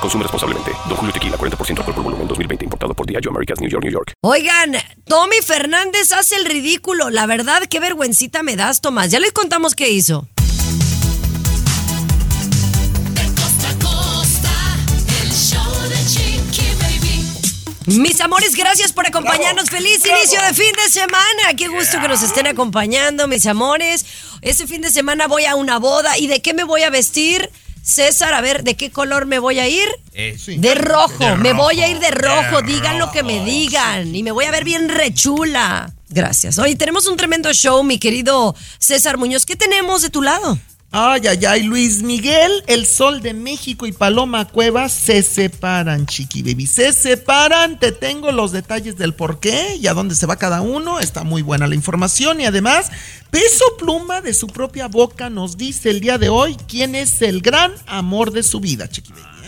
Consume responsablemente. Don Julio Tequila, 40% alcohol por volumen, 2020. Importado por Diageo Americas, New York, New York. Oigan, Tommy Fernández hace el ridículo. La verdad, qué vergüencita me das, Tomás. Ya les contamos qué hizo. Mis amores, gracias por acompañarnos. Feliz inicio de fin de semana. Qué gusto que nos estén acompañando, mis amores. Este fin de semana voy a una boda. ¿Y de qué me voy a vestir? César, a ver, ¿de qué color me voy a ir? Eh, sí. De rojo, De me voy a ir de rojo, de digan lo que me digan y me voy a ver bien rechula. Gracias. Oye, tenemos un tremendo show, mi querido César Muñoz. ¿Qué tenemos de tu lado? Ay, ay, ay, Luis Miguel, el Sol de México y Paloma Cuevas se separan, chiqui baby. Se separan, te tengo los detalles del por qué y a dónde se va cada uno. Está muy buena la información y además, Peso Pluma de su propia boca nos dice el día de hoy quién es el gran amor de su vida, chiqui baby.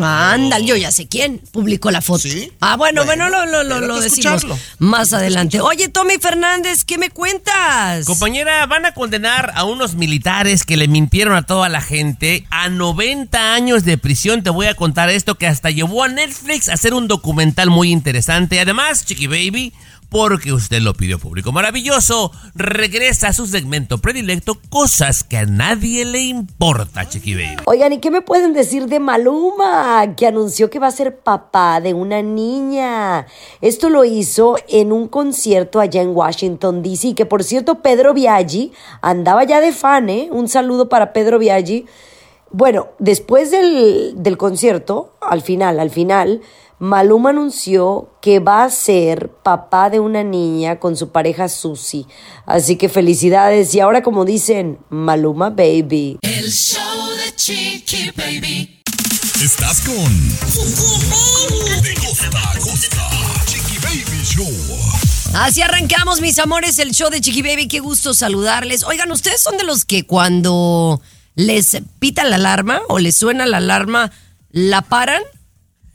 Ándale, yo ya sé quién publicó la foto. ¿Sí? Ah, bueno, bueno, Bueno, lo, lo, lo, decimos escucharlo. más adelante. Oye, Tommy Fernández, ¿qué me cuentas? Compañera, van a condenar a unos militares que le mintieron a toda la gente a 90 años de prisión. Te voy a contar esto que hasta llevó a Netflix a hacer un documental muy interesante. Además, Chiqui Baby, porque usted lo pidió público maravilloso, regresa a su segmento predilecto, cosas que a nadie le importa, Chiqui. Oigan, ¿y qué me pueden decir de Maluma, que anunció que va a ser papá de una niña? Esto lo hizo en un concierto allá en Washington, D.C., que por cierto, Pedro Biaggi andaba ya de fan, ¿eh? Un saludo para Pedro Biaggi. Bueno, después del, del concierto, al final, al final, Maluma anunció que va a ser papá de una niña con su pareja Susi. Así que felicidades. Y ahora, como dicen, Maluma Baby. El show de Chiqui Baby. Estás con De costa a costa. Chiqui Baby Show. Así arrancamos, mis amores, el show de Chiqui Baby. Qué gusto saludarles. Oigan, ¿ustedes son de los que cuando les pita la alarma o les suena la alarma, la paran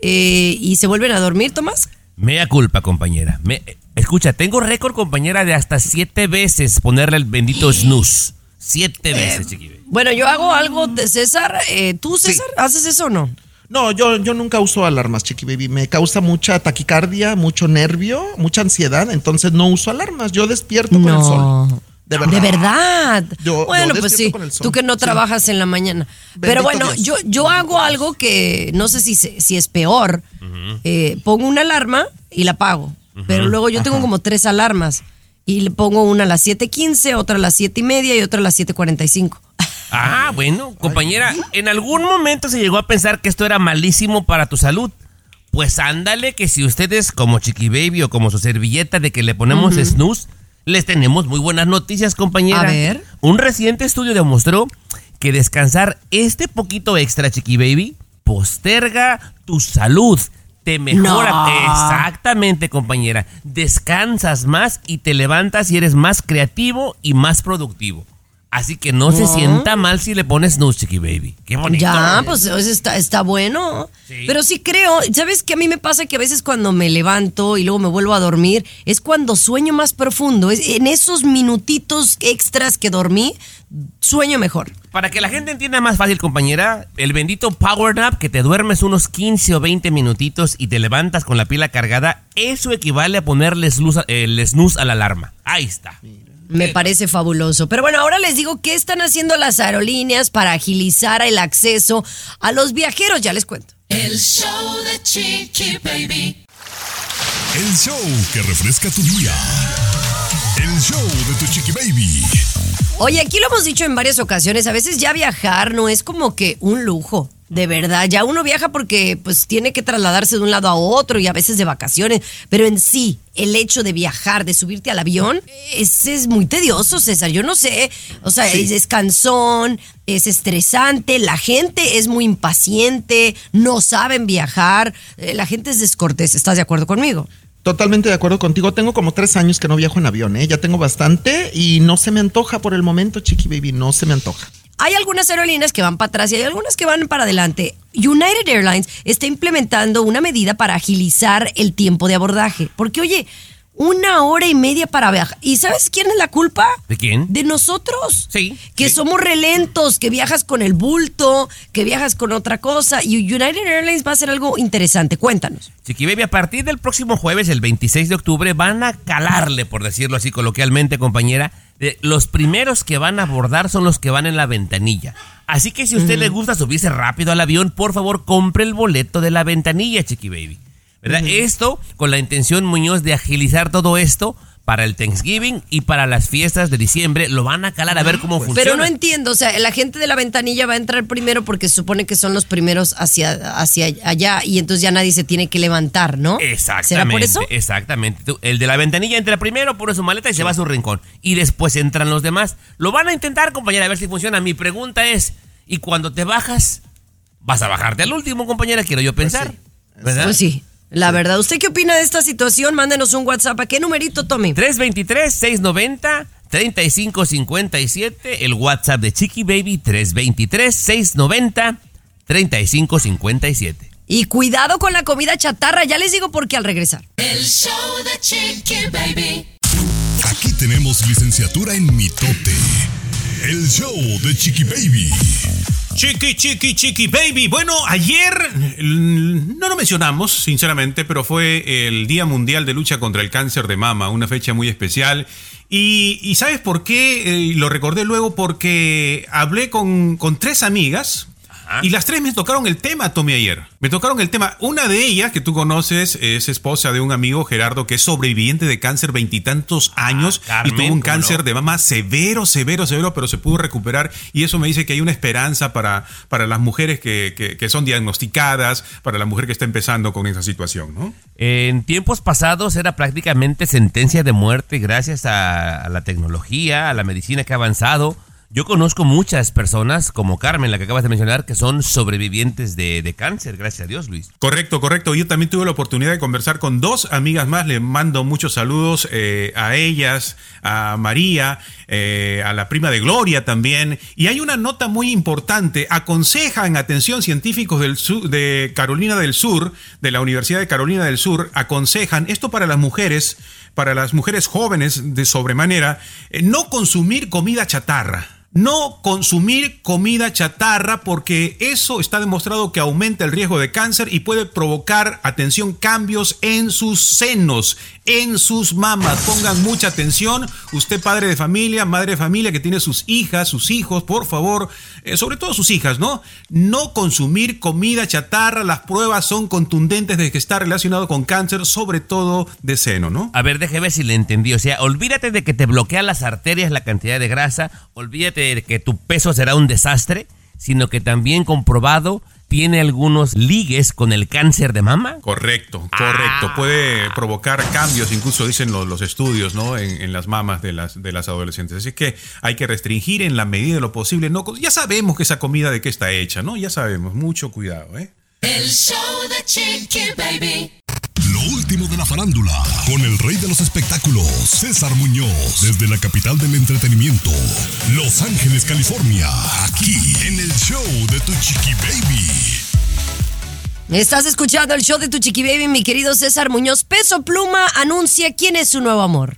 eh, y se vuelven a dormir, Tomás? Mea culpa, compañera. Me- escucha, tengo récord, compañera, de hasta siete veces ponerle el bendito snooze. Siete veces, Chiqui Baby. Bueno, yo hago algo de César. Eh, ¿Tú, César, haces eso o no? No, yo, yo nunca uso alarmas, chiqui baby. Me causa mucha taquicardia, mucho nervio, mucha ansiedad. Entonces no uso alarmas. Yo despierto con el sol. De verdad. De verdad. Yo- bueno, yo pues sí. Tú que no Sí. trabajas en la mañana. Pero bueno, Dios. yo, yo hago algo que no sé si, si es peor. Eh, pongo una alarma y la apago. Pero luego yo tengo como tres alarmas. Y le pongo una a las 7.15, otra a las 7 y media y otra a las 7.45. Ah, bueno, compañera, en algún momento se llegó a pensar que esto era malísimo para tu salud. Pues ándale que si ustedes como Chiqui Baby o como su servilleta de que le ponemos snooze, les tenemos muy buenas noticias, compañera. A ver. Un reciente estudio demostró que descansar este poquito extra, Chiqui Baby, posterga tu salud. Te mejora. No. Exactamente, compañera. Descansas más y te levantas y eres más creativo y más productivo. Así que no, se sienta mal si le pones snooze, Chiqui Baby. Qué bonito. Ya, pues está, está bueno. Sí. Pero sí creo, ¿sabes qué a mí me pasa? Que a veces cuando me levanto y luego me vuelvo a dormir, es cuando sueño más profundo. Es en esos minutitos extras que dormí, sueño mejor. Para que la gente entienda más fácil, compañera, el bendito Power Nap, que te duermes unos 15 o 20 minutitos y te levantas con la pila cargada, eso equivale a ponerle snooze, a- el snooze a la alarma. Ahí está. Me parece fabuloso. Pero bueno, ahora les digo qué están haciendo las aerolíneas para agilizar el acceso a los viajeros. Ya les cuento. El show de Chiqui Baby. El show que refresca tu día. El show de tu Chiqui Baby. Oye, aquí lo hemos dicho en varias ocasiones, a veces ya viajar no es como que un lujo, de verdad. Ya uno viaja porque pues tiene que trasladarse de un lado a otro y a veces de vacaciones, pero en sí, el hecho de viajar, de subirte al avión, ese es muy tedioso, César. Yo no sé, o sea, es, es cansón, es estresante, la gente es muy impaciente, no saben viajar, eh, la gente es descortés, ¿estás de acuerdo conmigo? Totalmente de acuerdo contigo. Tengo como tres años que no viajo en avión, ¿eh? Ya tengo bastante y no se me antoja por el momento, Chiqui Baby, no se me antoja. Hay algunas aerolíneas que van para atrás y hay algunas que van para adelante. United Airlines está implementando una medida para agilizar el tiempo de abordaje. Porque, oye, una hora y media para viajar. ¿Y sabes quién es la culpa? ¿De quién? De nosotros. Sí, Que sí. somos relentos, que viajas con el bulto, que viajas con otra cosa. Y United Airlines va a hacer algo interesante. Cuéntanos. Chiqui Baby, a partir del próximo jueves, el 26 de octubre, van a calarle, por decirlo así coloquialmente, compañera. de- los primeros que van a abordar son los que van en la ventanilla. Así que si a usted le gusta subirse rápido al avión, por favor, compre el boleto de la ventanilla, Chiqui Baby. ¿Verdad? Esto con la intención, Muñoz, de agilizar todo esto para el Thanksgiving y para las fiestas de diciembre. Lo van a calar a ver cómo funciona. Pero no entiendo, o sea, la gente de la ventanilla va a entrar primero porque se supone que son los primeros hacia, hacia allá y entonces ya nadie se tiene que levantar, ¿no? Exactamente. ¿Será por eso? Exactamente. Tú- El de la ventanilla entra primero, pone su maleta y se va a su rincón. Y después entran los demás. Lo van a intentar, compañera, a ver si funciona. Mi pregunta es, ¿y cuando te bajas? ¿Vas a bajarte al último, compañera? Quiero yo pensar. ¿Verdad? Pues sí, la verdad. ¿Usted qué opina de esta situación? Mándenos un WhatsApp. ¿A qué numerito, Tommy? 323-690-3557. El WhatsApp de Chiqui Baby, 323-690-3557. Y cuidado con la comida chatarra, ya les digo por qué al regresar. El show de Chiqui Baby. Aquí tenemos licenciatura en mitote. El show de Chiqui Baby. Chiqui, chiqui, chiqui, baby. Bueno, ayer no lo mencionamos, sinceramente, pero fue el Día Mundial de Lucha contra el Cáncer de Mama, una fecha muy especial. Y, y ¿sabes por qué? Eh, lo recordé luego porque hablé con, con tres amigas. Y las tres me tocaron el tema, Tommy, ayer. Me tocaron el tema. Una de ellas, que tú conoces, es esposa de un amigo, Gerardo, que es sobreviviente de cáncer veintitantos años Ah, Carmen, y tuvo un ¿cómo cáncer no? de mama severo, severo, severo, pero se pudo recuperar. Y eso me dice que hay una esperanza para, para las mujeres que, que- que son diagnosticadas, para la mujer que está empezando con esa situación, ¿no? En tiempos pasados era prácticamente sentencia de muerte gracias a, a la tecnología, a la medicina que ha avanzado. Yo conozco muchas personas, como Carmen, la que acabas de mencionar, que son sobrevivientes de, cáncer, gracias a Dios, Luis. Correcto, correcto. Yo también tuve la oportunidad de conversar con dos amigas más. Le mando muchos saludos eh, a ellas, a María, eh, a la prima de Gloria también. Y hay una nota muy importante. Aconsejan, atención, científicos del sur, de Carolina del Sur, de la Universidad de Carolina del Sur, aconsejan esto para las mujeres, para las mujeres jóvenes de sobremanera, eh, no consumir comida chatarra. No consumir comida chatarra porque eso está demostrado que aumenta el riesgo de cáncer y puede provocar, atención, cambios en sus senos, en sus mamas. Pongan mucha atención. Usted padre de familia, madre de familia que tiene sus hijas, sus hijos, por favor, eh, sobre todo sus hijas, ¿no? No consumir comida chatarra. Las pruebas son contundentes de que está relacionado con cáncer, sobre todo de seno, ¿no? A ver, déjeme ver si le entendí. O sea, olvídate de que te bloquean las arterias la cantidad de grasa, olvídate de que tu peso será un desastre, sino que también comprobado tiene algunos ligues con el cáncer de mama. Correcto, correcto. Puede provocar cambios, incluso dicen los, los estudios, ¿no? En, en las mamas de las, de las adolescentes. Así que hay que restringir en la medida de lo posible. No, ya sabemos que esa comida de qué está hecha, ¿no? Ya sabemos. Mucho cuidado, ¿eh? El show de Chiqui Baby. Último de la farándula, con el rey de los espectáculos, César Muñoz, desde la capital del entretenimiento, Los Ángeles, California, aquí en el show de Tu Chiqui Baby. Estás escuchando el show de tu chiqui baby, mi querido César Muñoz. Peso Pluma anuncia quién es su nuevo amor.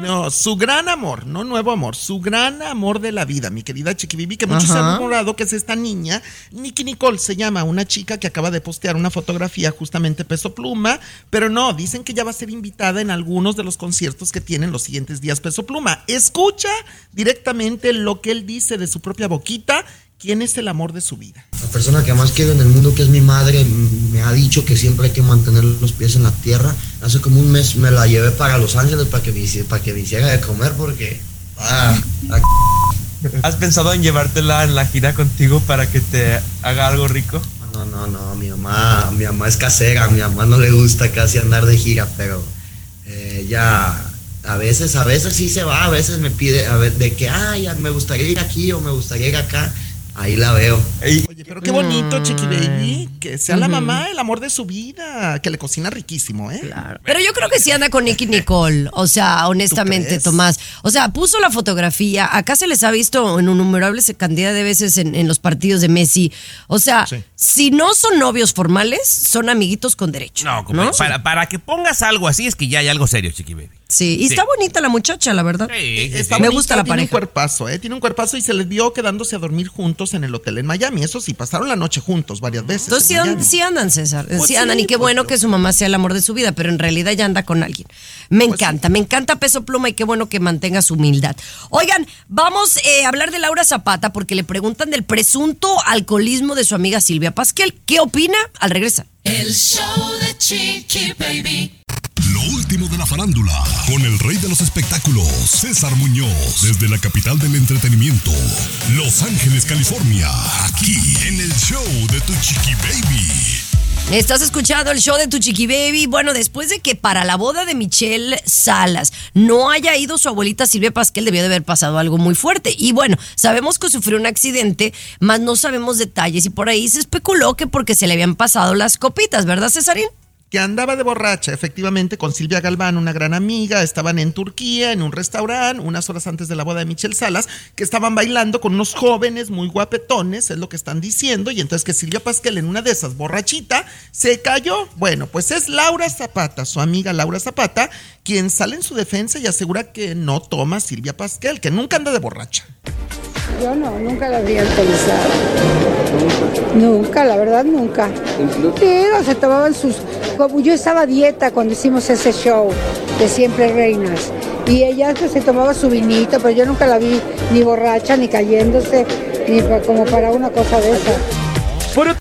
No, su gran amor, no nuevo amor, su gran amor de la vida, mi querida Chiqui Bibi, que muchos Ajá. han rumorado que es esta niña, Nikki Nicole se llama, una chica que acaba de postear una fotografía justamente peso pluma, pero no, dicen que ya va a ser invitada en algunos de los conciertos que tienen los siguientes días peso pluma. Escucha directamente lo que él dice de su propia boquita, quién es el amor de su vida. La persona que más quiero en el mundo, que es mi madre, me ha dicho que siempre hay que mantener los pies en la tierra. Hace como un mes me la llevé para Los Ángeles para que me, para que me hiciera de comer porque... Ah, ¿Has pensado en llevártela en la gira contigo para que te haga algo rico? no, no, no, mi mamá, mi mamá es casera, a mi mamá no le gusta casi andar de gira, pero eh, ya a veces, a veces sí se va, a veces me pide a ver, de que, ay, me gustaría ir aquí o me gustaría ir acá, ahí la veo. Oye, pero qué bonito, Mm. Chiqui Baby, que sea la mamá el amor de su vida, que le cocina riquísimo, ¿eh? Claro. Pero yo creo que sí anda con Nicky Nicole. O sea, honestamente? Tomás. O sea, puso la fotografía. Acá se les ha visto en innumerable cantidad de veces en, en los partidos de Messi. O sea, Sí. si no son novios formales, son amiguitos con derecho. No, compadre, Para, para que pongas algo así es que ya hay algo serio, Chiqui Baby. Sí, y Sí. está bonita la muchacha, la verdad. Sí, sí, Está sí. Me bonita, gusta la tiene pareja. un cuerpazo, ¿eh? Tiene un cuerpazo y se les vio quedándose a dormir juntos en el hotel en Miami. Eso sí, pasaron la noche juntos varias veces. Entonces sí, an- andan, César. Pues sí sí, andan. Y qué pues bueno que su mamá sea el amor de su vida, pero en realidad ya anda con alguien. Me Pues encanta, me encanta Peso Pluma y qué bueno que mantenga su humildad. Oigan, vamos eh, a hablar de Laura Zapata porque le preguntan del presunto alcoholismo de su amiga Silvia Pasquel. ¿Qué opina? Al regresar. El show de Chiqui Baby. Último de la farándula, con el rey de los espectáculos, César Muñoz, desde la capital del entretenimiento, Los Ángeles, California, aquí en el show de Tu Chiqui Baby. Estás escuchando el show de tu chiqui baby. Bueno, después de que para la boda de Michelle Salas no haya ido su abuelita Silvia Pasquel, debió de haber pasado algo muy fuerte. Y bueno, sabemos que sufrió un accidente, más no sabemos detalles. Y por ahí se especuló que porque se le habían pasado las copitas, ¿verdad, Cesarín? Que andaba de borracha, efectivamente, con Silvia Galván, una gran amiga. Estaban en Turquía, en un restaurante, unas horas antes de la boda de Michelle Salas, que estaban bailando con unos jóvenes muy guapetones, es lo que están diciendo. Y entonces que Silvia Pasquel, en una de esas, borrachita, se cayó. Bueno, pues es Laura Zapata, su amiga Laura Zapata, quien sale en su defensa y asegura que no toma Silvia Pasquel, que nunca anda de borracha. Yo no, nunca la habría autorizado. Nunca, la verdad, nunca. Pero se tomaban sus... Yo estaba dieta cuando hicimos ese show de Siempre Reinas. Y ella pues, se tomaba su vinito, pero yo nunca la vi ni borracha, ni cayéndose, ni como para una cosa de esa.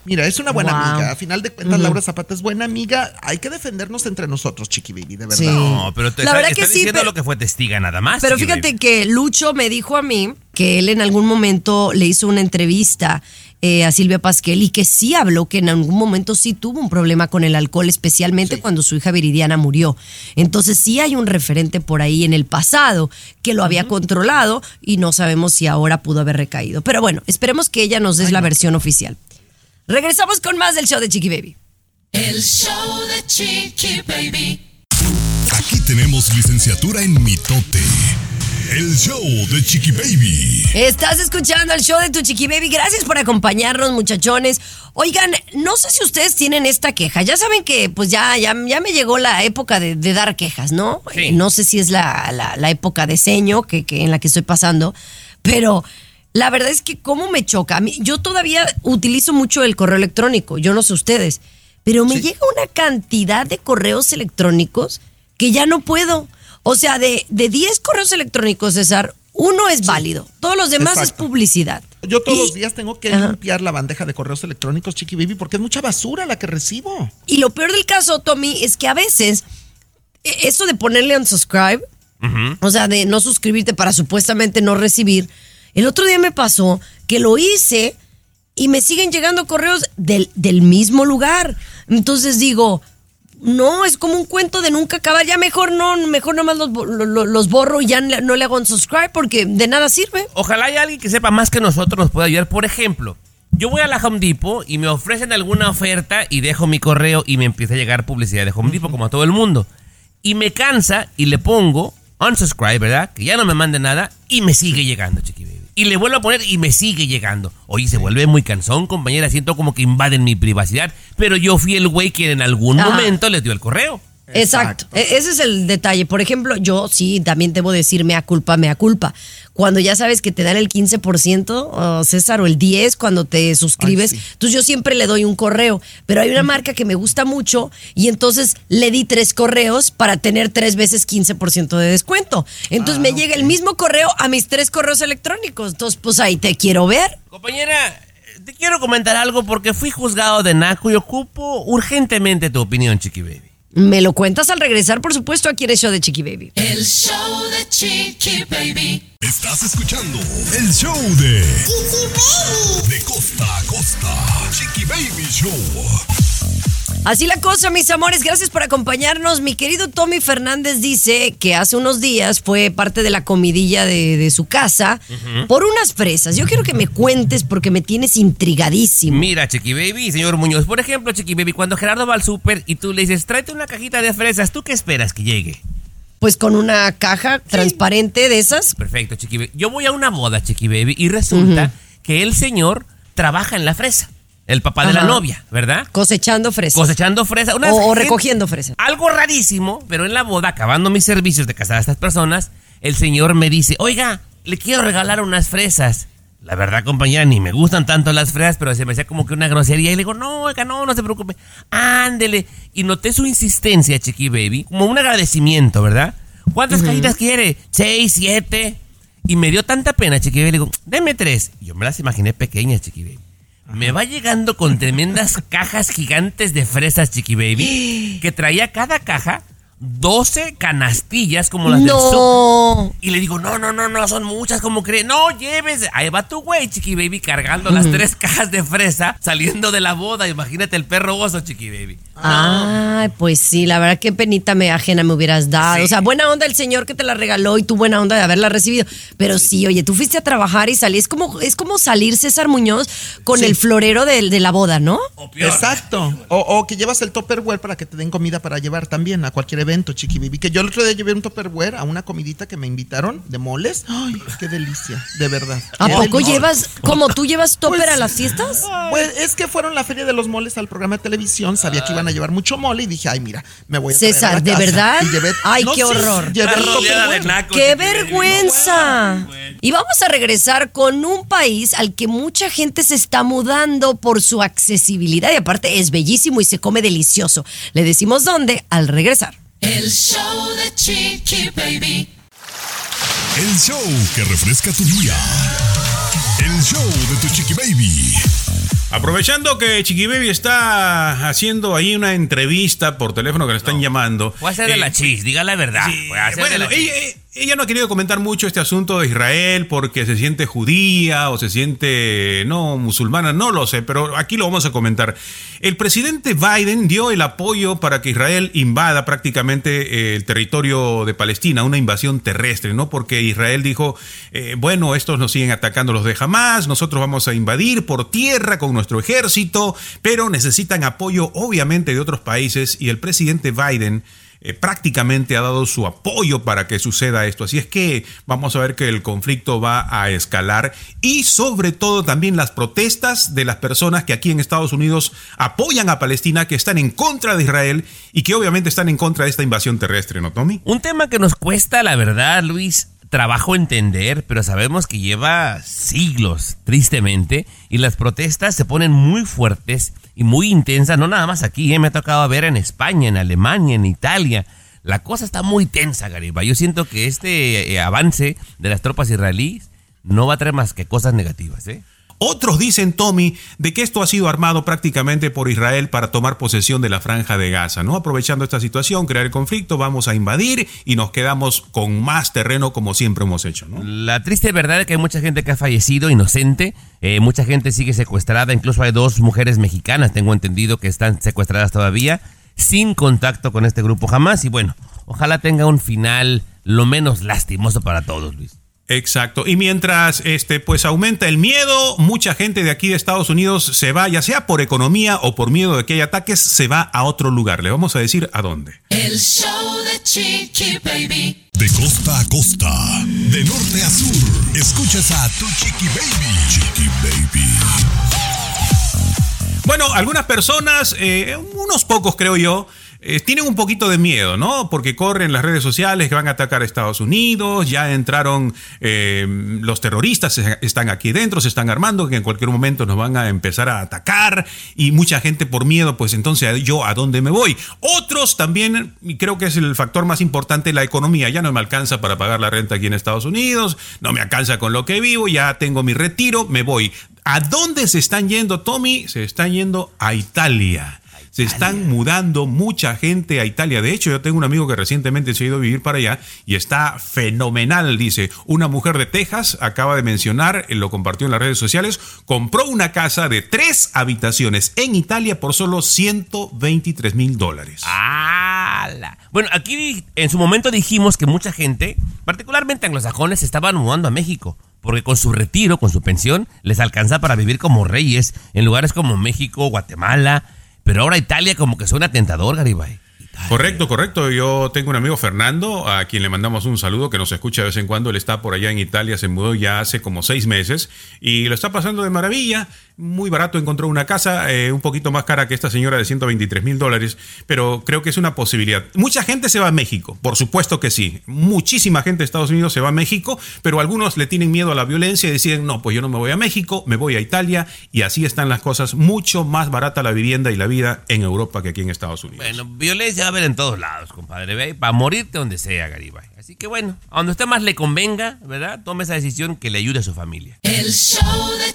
Mira, es una buena Wow. amiga. A final de cuentas. Laura Zapata es buena amiga. Hay que defendernos entre nosotros, Chiqui Baby, de verdad. Sí. No, pero te La está, verdad está que sí, diciendo pero- lo que fue testiga nada más. Pero Chiqui fíjate Baby. que Lucho me dijo a mí que él en algún momento le hizo una entrevista eh, a Silvia Pasquel y que sí habló que en algún momento sí tuvo un problema con el alcohol, especialmente cuando su hija Viridiana murió. Entonces sí hay un referente por ahí en el pasado que lo había controlado y no sabemos si ahora pudo haber recaído. Pero bueno, esperemos que ella nos des la versión oficial. Regresamos con más del show de Chiqui Baby. El show de Chiqui Baby. Aquí tenemos licenciatura en mitote. El show de Chiqui Baby. Estás escuchando el show de tu chiqui baby. Gracias por acompañarnos, muchachones. Oigan, no sé si ustedes tienen esta queja. Ya saben que pues ya, ya, ya me llegó la época de, de dar quejas, ¿no? Sí. Eh, no sé si es la, la- la época de seño que, que en la que estoy pasando, pero la verdad es que cómo me choca. A mí, yo todavía utilizo mucho el correo electrónico, yo no sé ustedes, pero me llega una cantidad de correos electrónicos que ya no puedo. O sea, de, de 10 correos electrónicos, César, uno es válido. Todos los demás es publicidad. Yo todos Y- los días tengo que Ajá. limpiar la bandeja de correos electrónicos, Chiqui Baby, porque es mucha basura la que recibo. Y lo peor del caso, Tommy, es que a veces eh, eso de ponerle unsubscribe, o sea, de no suscribirte para supuestamente no recibir, el otro día me pasó que lo hice y me siguen llegando correos del, del mismo lugar. Entonces digo, no, es como un cuento de nunca acabar. Ya mejor no, mejor nomás los, bo- lo- lo- los borro y ya no le- hago unsubscribe porque de nada sirve. Ojalá haya alguien que sepa más que nosotros nos pueda ayudar. Por ejemplo, yo voy a la Home Depot y me ofrecen alguna oferta y dejo mi correo y me empieza a llegar publicidad de Home Depot como a todo el mundo. Y me cansa y le pongo unsubscribe, ¿verdad? Que ya no me mande nada y me sigue llegando, chiqui baby. Y le vuelvo a poner y me sigue llegando. Oye, se vuelve muy cansón, compañera. Siento como que invaden mi privacidad. Pero yo fui el güey que en algún Ajá. momento les dio el correo. Exacto. E- Ese es el detalle. Por ejemplo, yo sí también debo decir mea culpa, mea culpa. Cuando ya sabes que te dan el 15%, o César, o el 10% cuando te suscribes, Ay, sí. entonces yo siempre le doy un correo. Pero hay una marca que me gusta mucho y entonces le di tres correos para tener tres veces 15% de descuento. Entonces Ah, me llega el mismo correo a mis tres correos electrónicos. Entonces, pues ahí te quiero ver. Compañera, te quiero comentar algo porque fui juzgado de naco y ocupo urgentemente tu opinión, chiqui baby. Me lo cuentas al regresar, por supuesto, aquí en el show de Chiqui Baby. El show de Chiqui Baby. Estás escuchando el show de Chiqui Baby. De costa a costa. Chiqui Baby Show. Así la cosa, mis amores, gracias por acompañarnos. Mi querido Tommy Fernández dice que hace unos días fue parte de la comidilla de, de su casa por unas fresas. Yo quiero que me cuentes porque me tienes intrigadísimo. Mira, Chiqui Baby, señor Muñoz, por ejemplo, Chiqui Baby, cuando Gerardo va al súper y tú le dices, tráete una cajita de fresas, ¿tú qué esperas que llegue? Pues con una caja transparente de esas. Perfecto, Chiqui Baby. Yo voy a una boda, Chiqui Baby, y resulta que el señor trabaja en la fresa. El papá de la novia, ¿verdad? Cosechando fresas. Cosechando fresa. Una O- recogiendo fresas. Algo rarísimo, pero en la boda, acabando mis servicios de casar a estas personas, el señor me dice, oiga, le quiero regalar unas fresas. La verdad, compañera, ni me gustan tanto las fresas, pero se me hacía como que una grosería. Y le digo, no, oiga, no, no se preocupe. Ándele. Y noté su insistencia, Chiqui Baby, como un agradecimiento, ¿verdad? ¿Cuántas cajitas quiere? ¿Seis, siete? Y me dio tanta pena, Chiqui Baby. Le digo, deme tres. Y yo me las imaginé pequeñas, Chiqui Baby. Me va llegando con tremendas cajas gigantes de fresas, Chiqui Baby, que traía cada caja 12 canastillas como las del No. súper. Y le digo, no, no, no, no, son muchas, como cree? No, llévese. Ahí va tu güey, Chiqui Baby, cargando las tres cajas de fresa saliendo de la boda. Imagínate el perro oso, Chiqui Baby. Ay, pues sí, la verdad qué penita me ajena me hubieras dado. O sea, buena onda el señor que te la regaló y tú buena onda de haberla recibido. Pero sí, oye, tú fuiste a trabajar y salí. Es como, es como salir César Muñoz con Sí. el florero de, de la boda, ¿no? Exacto. O, o que llevas el Tupperware para que te den comida para llevar también a cualquier evento, Chiqui Baby. Que yo el otro día llevé un Tupperware a una comidita que me invitaron de moles. Ay, qué delicia, de verdad. ¿A poco llevas, como tú llevas topper Pues- a las fiestas? Pues es que fueron la feria de los moles al programa de televisión, sabía que iban a llevar mucho mole y dije, ay, mira, me voy a traer a César, la ¿de casa. verdad? Y llevé- Ay, No, qué sí, horror. Tupperware. nacos, ¡Qué vergüenza! Y vamos a regresar con un país al que mucha gente se está mudando por su accesibilidad y aparte es bellísimo y se come delicioso. Le decimos dónde al regresar. El show de Chiqui Baby. El show que refresca tu día. El show de tu chiqui baby. Aprovechando que Chiqui Baby está haciendo ahí una entrevista por teléfono que le están llamando. Puede ser de eh, la chis, diga la verdad. De Bueno, la chis. ella, ella- no ha querido comentar mucho este asunto de Israel porque se siente judía o se siente no musulmana, no lo sé, pero aquí lo vamos a comentar. El presidente Biden dio el apoyo para que Israel invada prácticamente eh, el territorio de Palestina, una invasión terrestre, ¿no? Porque Israel dijo, eh, bueno, estos nos siguen atacando los de Hamas, nosotros vamos a invadir por tierra con nuestro ejército, pero necesitan apoyo obviamente de otros países y el presidente Biden eh, prácticamente ha dado su apoyo para que suceda esto. Así es que vamos a ver que el conflicto va a escalar y sobre todo también las protestas de las personas que aquí en Estados Unidos apoyan a Palestina, que están en contra de Israel y que obviamente están en contra de esta invasión terrestre, ¿no, Tommy? Un tema que nos cuesta, la verdad, Luis, trabajo entender, pero sabemos que lleva siglos, tristemente, y las protestas se ponen muy fuertes y muy intensas, no nada más aquí, ¿eh? me ha tocado ver en España, en Alemania, en Italia. La cosa está muy tensa, Gariba. Yo siento que este eh, avance de las tropas israelíes no va a traer más que cosas negativas, ¿eh? Otros dicen, Tommy, de que esto ha sido armado prácticamente por Israel para tomar posesión de la franja de Gaza, ¿no? Aprovechando esta situación, crear el conflicto, vamos a invadir y nos quedamos con más terreno como siempre hemos hecho, ¿no? La triste verdad es que hay mucha gente que ha fallecido inocente, eh, mucha gente sigue secuestrada, incluso hay dos mujeres mexicanas, tengo entendido, que están secuestradas todavía, sin contacto con este grupo jamás, y bueno, ojalá tenga un final lo menos lastimoso para todos, Luis. Exacto. Y mientras este pues aumenta el miedo, mucha gente de aquí de Estados Unidos se va, ya sea por economía o por miedo de que haya ataques, se va a otro lugar. Le vamos a decir a dónde. El show de Chiqui Baby. De costa a costa, de norte a sur, escuchas a tu chiqui baby. Chiqui baby. Bueno, algunas personas, eh, unos pocos creo yo, eh, tienen un poquito de miedo, ¿no? Porque corren las redes sociales que van a atacar a Estados Unidos, ya entraron eh, los terroristas, están aquí dentro, se están armando, que en cualquier momento nos van a empezar a atacar y mucha gente por miedo, pues entonces yo a dónde me voy. Otros también, y creo que es el factor más importante, la economía, ya no me alcanza para pagar la renta aquí en Estados Unidos, no me alcanza con lo que vivo, ya tengo mi retiro, me voy. ¿A dónde se están yendo, Tommy? Se están yendo a Italia. Se están mudando mucha gente a Italia. De hecho, yo tengo un amigo que recientemente se ha ido a vivir para allá y está fenomenal, dice. Una mujer de Texas acaba de mencionar, eh, lo compartió en las redes sociales, compró una casa de tres habitaciones en Italia por solo 123 mil dólares. ¡Hala! Bueno, aquí en su momento dijimos que mucha gente, particularmente anglosajones, se estaban mudando a México. Porque con su retiro, con su pensión, les alcanza para vivir como reyes en lugares como México, Guatemala. Pero ahora Italia como que suena tentador, Garibay. Correcto, correcto. Yo tengo un amigo Fernando, a quien le mandamos un saludo, que nos escucha de vez en cuando. Él está por allá en Italia, se mudó ya hace como seis meses y lo está pasando de maravilla. Muy barato, encontró una casa eh, un poquito más cara que esta señora de 123 mil dólares, pero creo que es una posibilidad. Mucha gente se va a México, por supuesto que sí. Muchísima gente de Estados Unidos se va a México, pero algunos le tienen miedo a la violencia y deciden, no, pues yo no me voy a México, me voy a Italia y así están las cosas. Mucho más barata la vivienda y la vida en Europa que aquí en Estados Unidos. Bueno, violencia va a haber en todos lados, compadre. Ve, para morirte donde sea, Garibay. Así que bueno, a donde usted más le convenga, ¿verdad? Tome esa decisión que le ayude a su familia. El show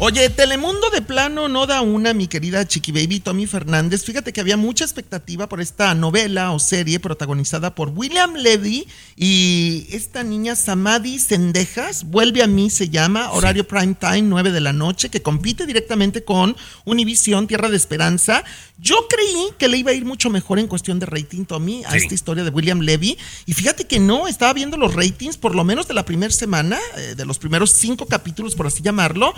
Oye, Telemundo de plano no da una, mi querida Chiqui Baby Tommy Fernández. Fíjate que había mucha expectativa por esta novela o serie protagonizada por William Levy y esta niña Samadhi Sendejas, Vuelve a mí se llama, horario prime time, 9 de la noche, que compite directamente con Univisión, Tierra de Esperanza. Yo creí que le iba a ir mucho mejor en cuestión de rating, Tommy, a Sí. esta historia de William Levy. Y fíjate que no, estaba viendo los ratings, por lo menos de la primera semana, eh, de los primeros cinco capítulos, por así llamarlo.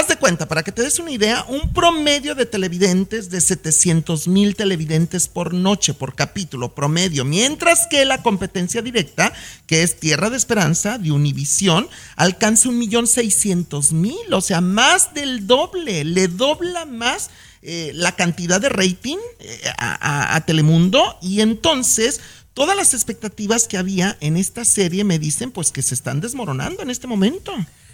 Haz de cuenta, para que te des una idea, un promedio de televidentes de 700 mil televidentes por noche, por capítulo promedio, mientras que la competencia directa, que es Tierra de Esperanza, de Univisión, alcanza un millón seiscientos mil, o sea, más del doble, le dobla más eh, la cantidad de rating eh, a Telemundo y entonces todas las expectativas que había en esta serie me dicen pues que se están desmoronando en este momento.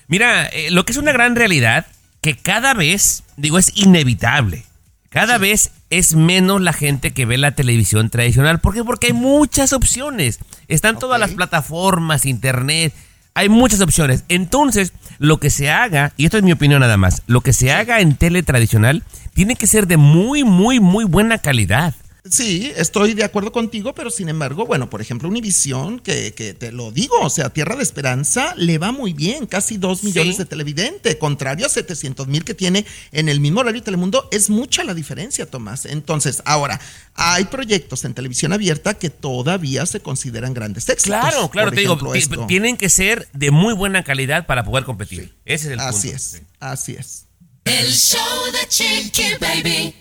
Mira, eh, lo que es una gran realidad, que cada vez, digo, es inevitable. Cada vez es menos la gente que ve la televisión tradicional. ¿Por qué? Porque hay muchas opciones. Están todas las plataformas, internet. Hay muchas opciones. Entonces, lo que se haga, y esto es mi opinión nada más, lo que se haga en tele tradicional tiene que ser de muy, muy, muy buena calidad. Sí, estoy de acuerdo contigo, pero sin embargo, bueno, por ejemplo, Univisión, que, que te lo digo, o sea, Tierra de Esperanza le va muy bien, casi 2 millones de televidentes, contrario a 700 mil que tiene en el mismo horario Telemundo, es mucha la diferencia, Tomás. Entonces, ahora, hay proyectos en televisión abierta que todavía se consideran grandes éxitos. Claro, claro, te digo, ejemplo, ti- esto. tienen que ser de muy buena calidad para poder competir. Ese es el Así punto. es, así es. El show de Chiqui Baby.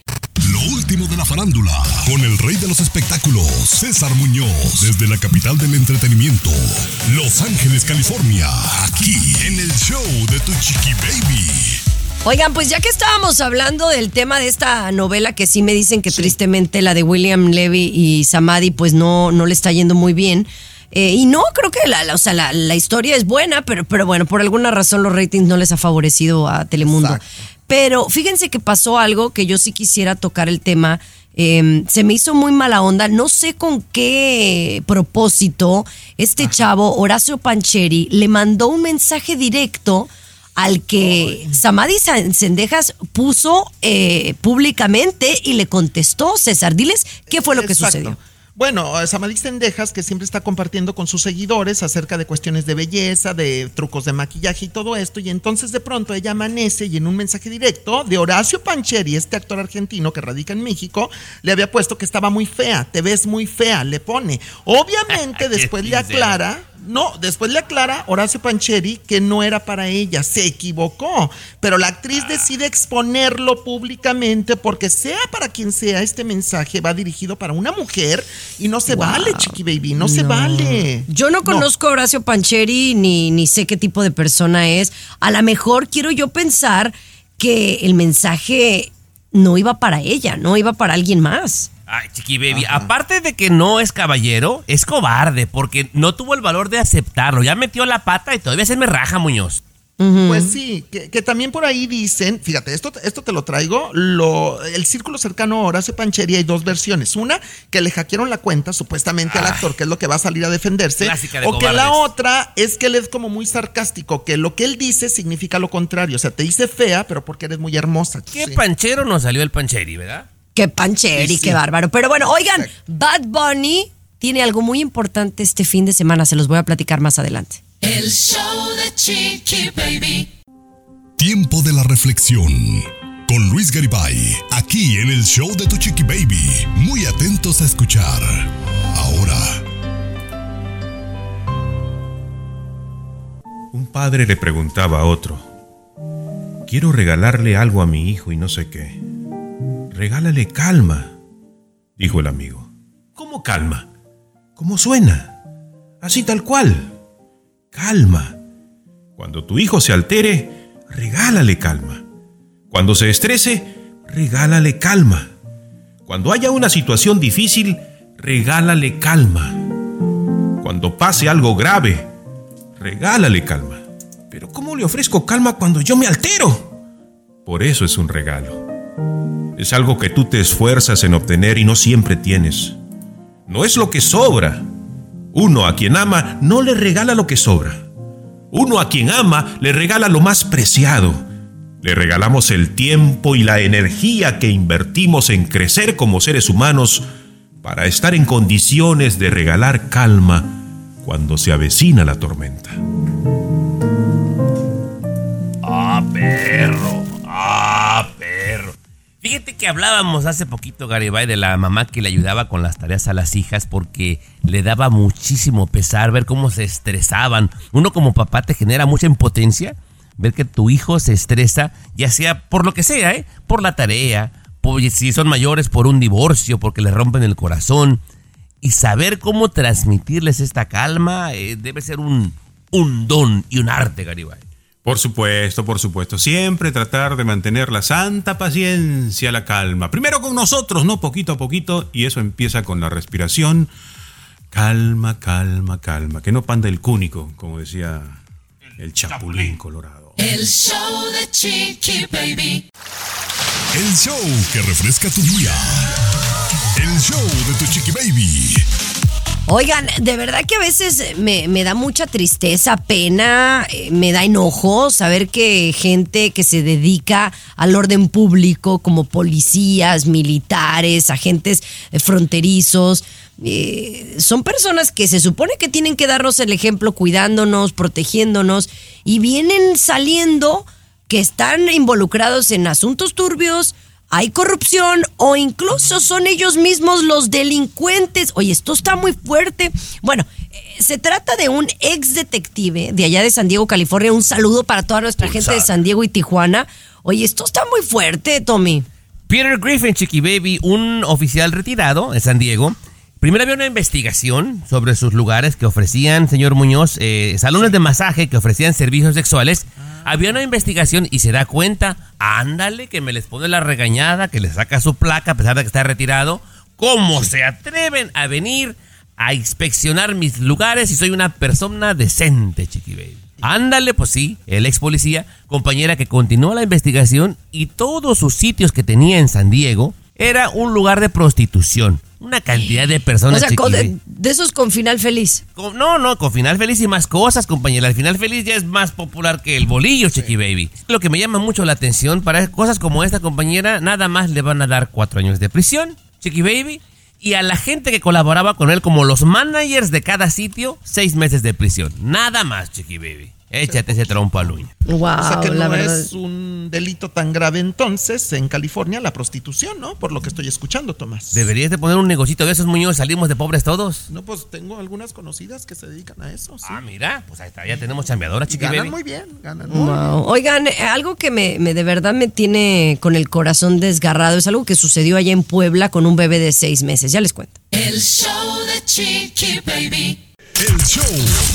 Lo último de la farándula, con el rey de los espectáculos, César Muñoz, desde la capital del entretenimiento, Los Ángeles, California, aquí en el show de Tu Chiqui Baby. Oigan, pues ya que estábamos hablando del tema de esta novela que sí me dicen que tristemente la de William Levy y Samadhi pues no, no le está yendo muy bien. Eh, y no, creo que la, la- o sea, la, la historia es buena, pero, pero bueno, por alguna razón los ratings no les ha favorecido a Telemundo. Pero fíjense que pasó algo que yo sí quisiera tocar el tema. Eh, se me hizo muy mala onda. No sé con qué propósito este chavo, Horacio Pancheri, le mandó un mensaje directo al que Samadhi Sendejas puso eh, públicamente y le contestó, César, diles qué fue lo que Exacto. sucedió. Bueno, Samadhi Sendejas, que siempre está compartiendo con sus seguidores acerca de cuestiones de belleza, de trucos de maquillaje y todo esto, y entonces de pronto ella amanece y en un mensaje directo de Horacio Pancheri, este actor argentino que radica en México, le había puesto que estaba muy fea, te ves muy fea, le pone. Obviamente después le aclara, no, después le aclara Horacio Pancheri que no era para ella, se equivocó, pero la actriz decide exponerlo públicamente porque sea para quien sea este mensaje va dirigido para una mujer y no se vale, chiqui baby, no, se vale. Yo no conozco a Horacio Pancheri ni, ni sé qué tipo de persona es. A lo mejor quiero yo pensar que el mensaje no iba para ella, no iba para alguien más. Ay, chiqui baby, aparte de que no es caballero, es cobarde porque no tuvo el valor de aceptarlo. Ya metió la pata y todavía se me raja, Muñoz. Pues sí, que, que también por ahí dicen, fíjate, esto, esto te lo traigo, lo, el círculo cercano a Horacio Pancheri hay dos versiones. Una, que le hackearon la cuenta supuestamente al actor, que es lo que va a salir a defenderse. Clásica de O que la otra es que él es como muy sarcástico, que lo que él dice significa lo contrario. O sea, te dice fea, pero porque eres muy hermosa. ¿Qué Sí. panchero nos salió el pancheri, verdad? Qué pancheri, Sí, sí. qué bárbaro. Pero bueno, oigan, Bad Bunny tiene algo muy importante este fin de semana. Se los voy a platicar más adelante. El show de Chiqui Baby. Tiempo de la reflexión. Con Luis Garibay, aquí en el show de Tu Chiqui Baby. Muy atentos a escuchar. Ahora, Un padre le preguntaba a otro, quiero regalarle algo a mi hijo y no sé qué. Regálale calma, dijo el amigo. ¿Cómo calma? ¿Cómo suena? Así tal cual. Calma. Cuando tu hijo se altere, regálale calma. Cuando se estrese, regálale calma. Cuando haya una situación difícil, regálale calma. Cuando pase algo grave, regálale calma. Pero ¿cómo le ofrezco calma cuando yo me altero? Por eso es un regalo. Es algo que tú te esfuerzas en obtener y no siempre tienes. No es lo que sobra. Uno a quien ama no le regala lo que sobra. Uno a quien ama le regala lo más preciado. Le regalamos el tiempo y la energía que invertimos en crecer como seres humanos para estar en condiciones de regalar calma cuando se avecina la tormenta. Ah, perro. Fíjate que hablábamos hace poquito, Garibay, de la mamá que le ayudaba con las tareas a las hijas porque le daba muchísimo pesar ver cómo se estresaban. Uno como papá te genera mucha impotencia ver que tu hijo se estresa, ya sea por lo que sea, ¿eh? Por la tarea, si son mayores, por un divorcio, porque le rompen el corazón. Y saber cómo transmitirles esta calma eh, debe ser un, un don y un arte, Garibay. Por supuesto, por supuesto. Siempre tratar de mantener la santa paciencia, la calma. Primero con nosotros, ¿no? Poquito a poquito. Y eso empieza con la respiración. Calma, calma, calma. Que no panda el cúnico, como decía el chapulín colorado. El show de Chiqui Baby. el show que refresca tu día. El show de Tu Chiqui Baby. Oigan, de verdad que a veces me, me da mucha tristeza, pena, eh, me da enojo saber que gente que se dedica al orden público, como policías, militares, agentes eh, fronterizos, eh, son personas que se supone que tienen que darnos el ejemplo cuidándonos, protegiéndonos, y vienen saliendo que están involucrados en asuntos turbios, hay corrupción o incluso son ellos mismos los delincuentes. Oye, esto está muy fuerte. Bueno, eh, se trata de un ex detective de allá de San Diego, California. Un saludo para toda nuestra gente de San Diego y Tijuana. Oye, esto está muy fuerte, Tommy. Peter Griffin, Chiqui Baby, un oficial retirado en San Diego. Primero había una investigación sobre sus lugares que ofrecían, señor Muñoz, eh, salones de masaje que ofrecían servicios sexuales. Había una investigación y se da cuenta, ándale, que me les pone la regañada, que le saca su placa a pesar de que está retirado. ¿Cómo se atreven a venir a inspeccionar mis lugares si soy una persona decente, Chiqui Baby? Ándale, pues sí, el ex policía, compañera que continuó la investigación y todos sus sitios que tenía en San Diego era un lugar de prostitución. Una cantidad de personas. O sea, con- de, de esos con final feliz. Con- no, no, con final feliz y más cosas, compañera. El final feliz ya es más popular que el bolillo, Chiqui Baby. Lo que me llama mucho la atención para cosas como esta, compañera, nada más le van a dar cuatro años de prisión, Chiqui Baby. Y a la gente que colaboraba con él, como los managers de cada sitio, seis meses de prisión. Nada más, Chiqui Baby. Échate ese trompo al uña. Wow, o sea que la no verdad. es un delito tan grave entonces en California la prostitución, ¿no? Por lo que estoy escuchando, Tomás. Deberías de poner un negocito de esos, Muñoz. Salimos de pobres todos. No, pues tengo algunas conocidas que se dedican a eso. sí. Ah, mira, pues ahí está, ya tenemos chambeadora, Chiqui ganan Baby. muy bien, ganan muy bien. Wow. Oigan, eh, algo que me, me de verdad me tiene con el corazón desgarrado es algo que sucedió allá en Puebla con un bebé de seis meses. Ya les cuento. El show de Chiqui Baby. El show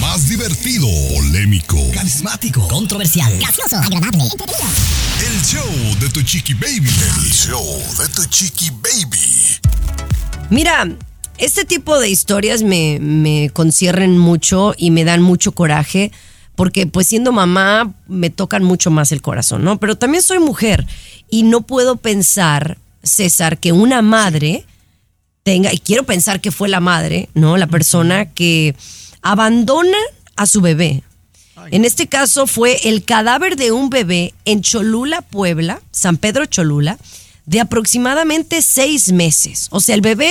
más divertido, polémico, Carismático, controversial, gracioso, agradable, el show de Tu Chiqui Baby. El show de Tu Chiqui Baby. Mira, este tipo de historias me, me conciernen mucho y me dan mucho coraje porque pues siendo mamá me tocan mucho más el corazón, ¿no? Pero también soy mujer y no puedo pensar, César, que una madre tenga, y quiero pensar que fue la madre, ¿no? La persona que abandona a su bebé. En este caso fue el cadáver de un bebé en Cholula, Puebla, San Pedro Cholula, de aproximadamente seis meses. O sea, el bebé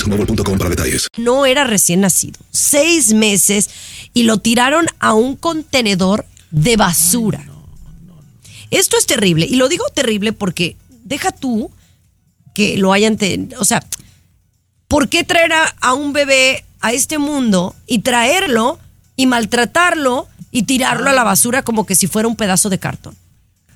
boostmobile.com para detalles. no era recién nacido, seis meses, y lo tiraron a un contenedor de basura. Esto es terrible, y lo digo terrible porque deja tú que lo hayan, te- o sea, ¿por qué traer a, a un bebé a este mundo y traerlo y maltratarlo y tirarlo a la basura como que si fuera un pedazo de cartón?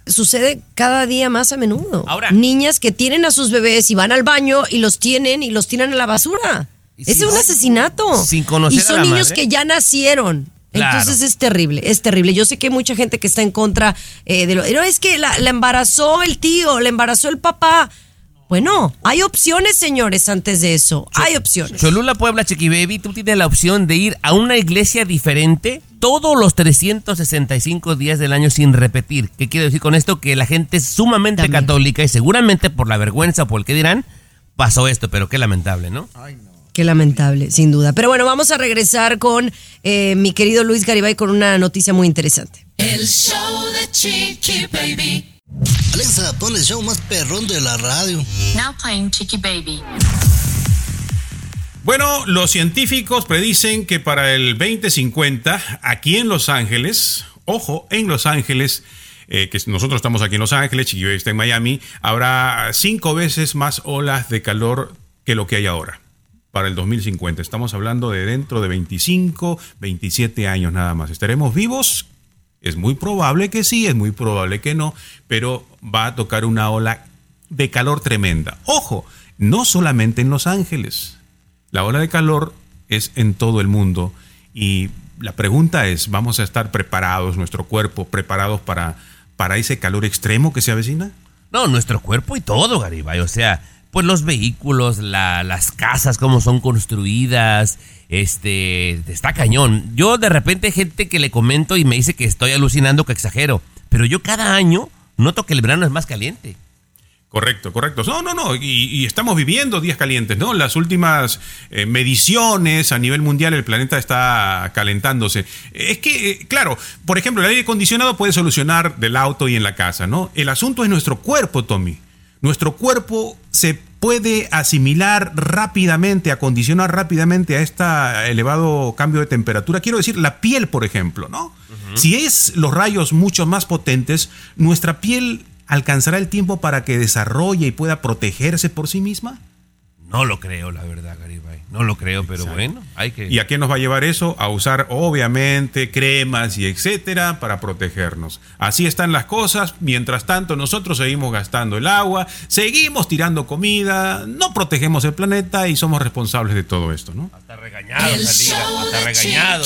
Sucede cada día más a menudo. Ahora- Niñas que tienen a sus bebés y van al baño y los tienen y los tiran a la basura. Ese es un asesinato. sin conocer y son a la niños madre. que ya nacieron. Claro. Entonces es terrible, es terrible. Yo sé que hay mucha gente que está en contra eh, de lo. No, es que la, la embarazó el tío, la embarazó el papá. Bueno, hay opciones, señores, antes de eso. Hay opciones. Cholula, Puebla, Chiqui Baby, tú tienes la opción de ir a una iglesia diferente todos los 365 días del año sin repetir. ¿Qué quiero decir con esto? Que la gente es sumamente católica y seguramente por la vergüenza o por el que dirán, pasó esto, pero qué lamentable, ¿no? Qué lamentable, sin duda. Pero bueno, vamos a regresar con eh, mi querido Luis Garibay con una noticia muy interesante. El show de Chiqui Baby. Alexa, pon el show más perrón de la radio. Now playing Chiqui Baby. Bueno, los científicos predicen que para el 2050, aquí en Los Ángeles, ojo, en Los Ángeles, eh, que nosotros estamos aquí en Los Ángeles, Chiquillo está en Miami, habrá cinco veces más olas de calor que lo que hay ahora. Para el 2050. Estamos hablando de dentro de 25, 27 años nada más. ¿Estaremos vivos? Es muy probable que sí, es muy probable que no, pero va a tocar una ola de calor tremenda. Ojo, no solamente en Los Ángeles. La ola de calor es en todo el mundo y la pregunta es, ¿vamos a estar preparados, nuestro cuerpo, preparados para, para ese calor extremo que se avecina? No, nuestro cuerpo y todo, Garibay. O sea, pues los vehículos, la- las casas, cómo son construidas, este, está cañón. Yo de repente gente que le comento y me dice que estoy alucinando, que exagero. Pero yo cada año noto que el verano es más caliente. Correcto, correcto. No, no, no. Y, y estamos viviendo días calientes, ¿no? Las últimas eh, mediciones a nivel mundial, el planeta está calentándose. Es que, eh, claro, por ejemplo, el aire acondicionado puede solucionar del auto y en la casa, ¿no? El asunto es nuestro cuerpo, Tommy. Nuestro cuerpo se puede asimilar rápidamente, acondicionar rápidamente a este elevado cambio de temperatura. Quiero decir, la piel, por ejemplo, ¿no? Si es los rayos mucho más potentes, nuestra piel alcanzará el tiempo para que desarrolle y pueda protegerse por sí misma. No lo creo, la verdad, Garibay. No lo creo, pero bueno, hay que... ¿Y a qué nos va a llevar eso? A usar, obviamente, cremas y etcétera para protegernos. Así están las cosas. Mientras tanto, nosotros seguimos gastando el agua, seguimos tirando comida, no protegemos el planeta y somos responsables de todo esto, ¿no? Hasta regañado salía, hasta regañado.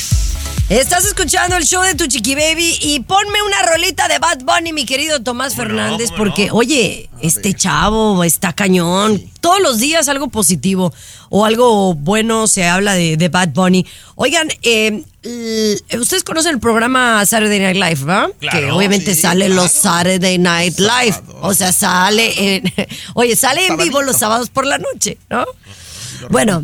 Estás escuchando el show de tu chiqui baby y ponme una rolita de Bad Bunny, mi querido Tomás Fernández, porque, oye, este chavo está cañón. Todos los días algo positivo o algo bueno se habla de, de Bad Bunny. Oigan, eh, ustedes conocen el programa Saturday Night Live, ¿verdad? Claro, que obviamente sí, sale claro. los Saturday Night Live. O sea, sale en, oye, sale en vivo los sábados por la noche, ¿no? Bueno,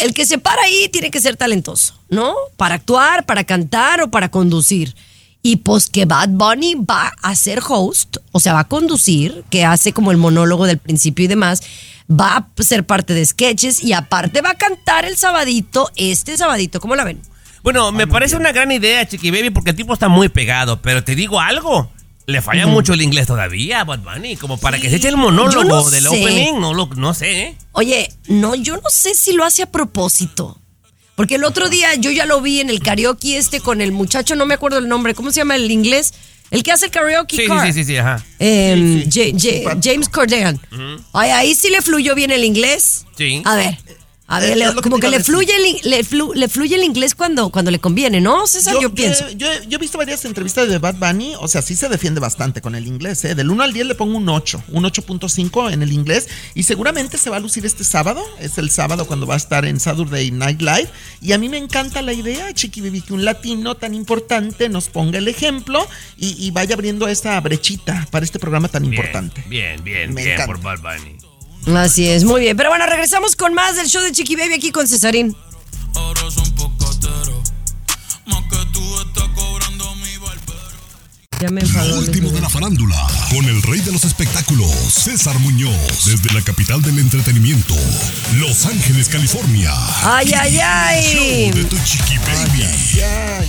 el que se para ahí tiene que ser talentoso, ¿no? Para actuar, para cantar o para conducir. Y pues que Bad Bunny va a ser host, o sea, va a conducir, que hace como el monólogo del principio y demás, va a ser parte de sketches y aparte va a cantar el sabadito, este sabadito, ¿cómo la ven? Bueno, me parece una gran idea, Chiqui Baby, porque el tipo está muy pegado, pero te digo algo. Le falla mucho el inglés todavía a Bad Bunny, como para que se eche el monólogo no del sé. opening, no, lo, no sé. ¿eh? Oye, no, yo no sé si lo hace a propósito. Porque el otro día yo ya lo vi en el karaoke este con el muchacho, no me acuerdo el nombre, ¿cómo se llama el inglés? El que hace el karaoke Sí, car. sí, sí, sí, ajá. Em, Ja- Ja- James Cordean. Ay, ahí sí le fluyó bien el inglés. Sí. A ver. A ver, le- que como que le decir. fluye, el, le, flu- le fluye el inglés cuando, cuando le conviene, ¿no, César? Yo, pienso. Yo, yo he visto varias entrevistas de Bad Bunny, o sea, sí se defiende bastante con el inglés, ¿eh? Del 1 al 10 le pongo un 8, un 8.5 en el inglés, y seguramente se va a lucir este sábado, es el sábado cuando va a estar en Saturday Night Live, y a mí me encanta la idea, Chiqui Baby, que un latino tan importante nos ponga el ejemplo y, y vaya abriendo esta brechita para este programa tan importante. Bien, bien, Me bien encanta. por Bad Bunny. Así es, muy bien. Pero bueno, regresamos con más del show de Chiqui Baby aquí con Cesarín. Ya me enfadó. Lo último de la farándula, con el rey de los espectáculos, César Muñoz, desde la capital del entretenimiento, Los Ángeles, California. Ay, ay, ay. De tu chiqui baby.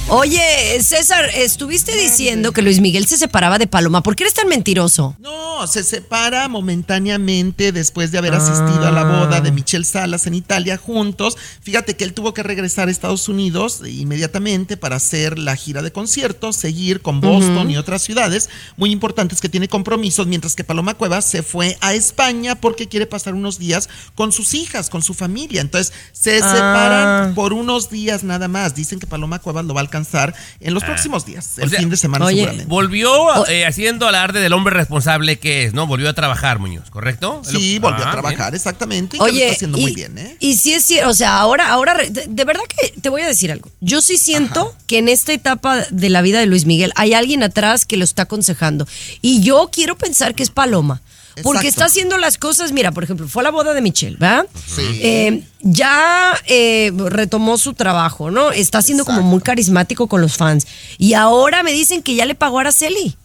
Oye, César, estuviste diciendo que Luis Miguel se separaba de Paloma. ¿Por qué eres tan mentiroso? No, se separa momentáneamente después de haber asistido a la boda de Michelle Salas en Italia juntos. Fíjate que él tuvo que regresar a Estados Unidos inmediatamente para hacer la gira de conciertos, seguir con Boston Ujú. y otras ciudades muy importantes que tiene compromisos, mientras que Paloma Cuevas se fue a España porque quiere pasar unos días con sus hijas, con su familia. Entonces se Ah. separan por unos días nada más. Dicen que Paloma Cuevas lo va a alcanzar en los Ah. próximos días, O el sea, fin de semana oye, seguramente. Volvió eh, haciendo alarde del hombre responsable que es, ¿no? Volvió a trabajar, Muñoz, ¿correcto? Sí, volvió a Ah, trabajar, bien. exactamente. Y que lo Oye, está haciendo y, muy bien, ¿eh? y sí es cierto, o sea, ahora, ahora, de, de verdad que te voy a decir algo. Yo sí siento que en esta etapa de la vida de Luis Miguel hay alguien atrás que lo está aconsejando. Y yo quiero pensar que es Paloma. Porque Exacto. está haciendo las cosas, mira, por ejemplo, fue a la boda de Michelle, ¿verdad? Sí. Eh, ya eh, retomó su trabajo, ¿no? Está siendo como muy carismático con los fans. Y ahora me dicen que ya le pagó a Araceli.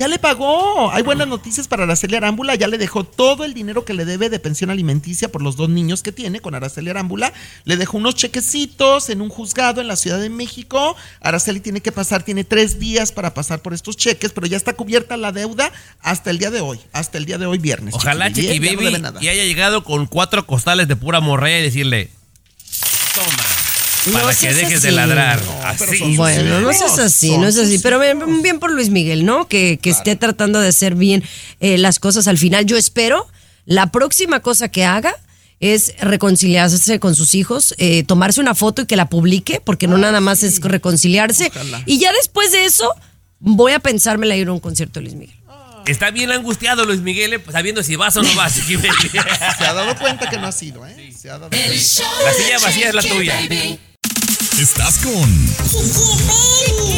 Ya le pagó. Hay buenas noticias para Araceli Arámbula. Ya le dejó todo el dinero que le debe de pensión alimenticia por los dos niños que tiene con Araceli Arámbula. Le dejó unos chequecitos en un juzgado en la Ciudad de México. Araceli tiene que pasar, tiene tres días para pasar por estos cheques, pero ya está cubierta la deuda hasta el día de hoy, hasta el día de hoy viernes. Ojalá Chiqui Chiqui Baby, y haya llegado con cuatro costales de pura morralla y decirle, toma, para No que seas dejes de ladrar. No, Así. Bueno, no seas así, no es así. Pero bien, bien por Luis Miguel, ¿no? Que, que esté tratando de hacer bien eh, las cosas al final. Yo espero la próxima cosa que haga es reconciliarse con sus hijos, eh, tomarse una foto y que la publique, porque no nada más es reconciliarse. Y ya después de eso, voy a pensármela ir a un concierto de Luis Miguel. Está bien angustiado Luis Miguel, eh, sabiendo si vas o no vas. Se ha dado cuenta que no ha sido, ¿eh? Se ha dado cuenta. La silla vacía es la tuya. Estás con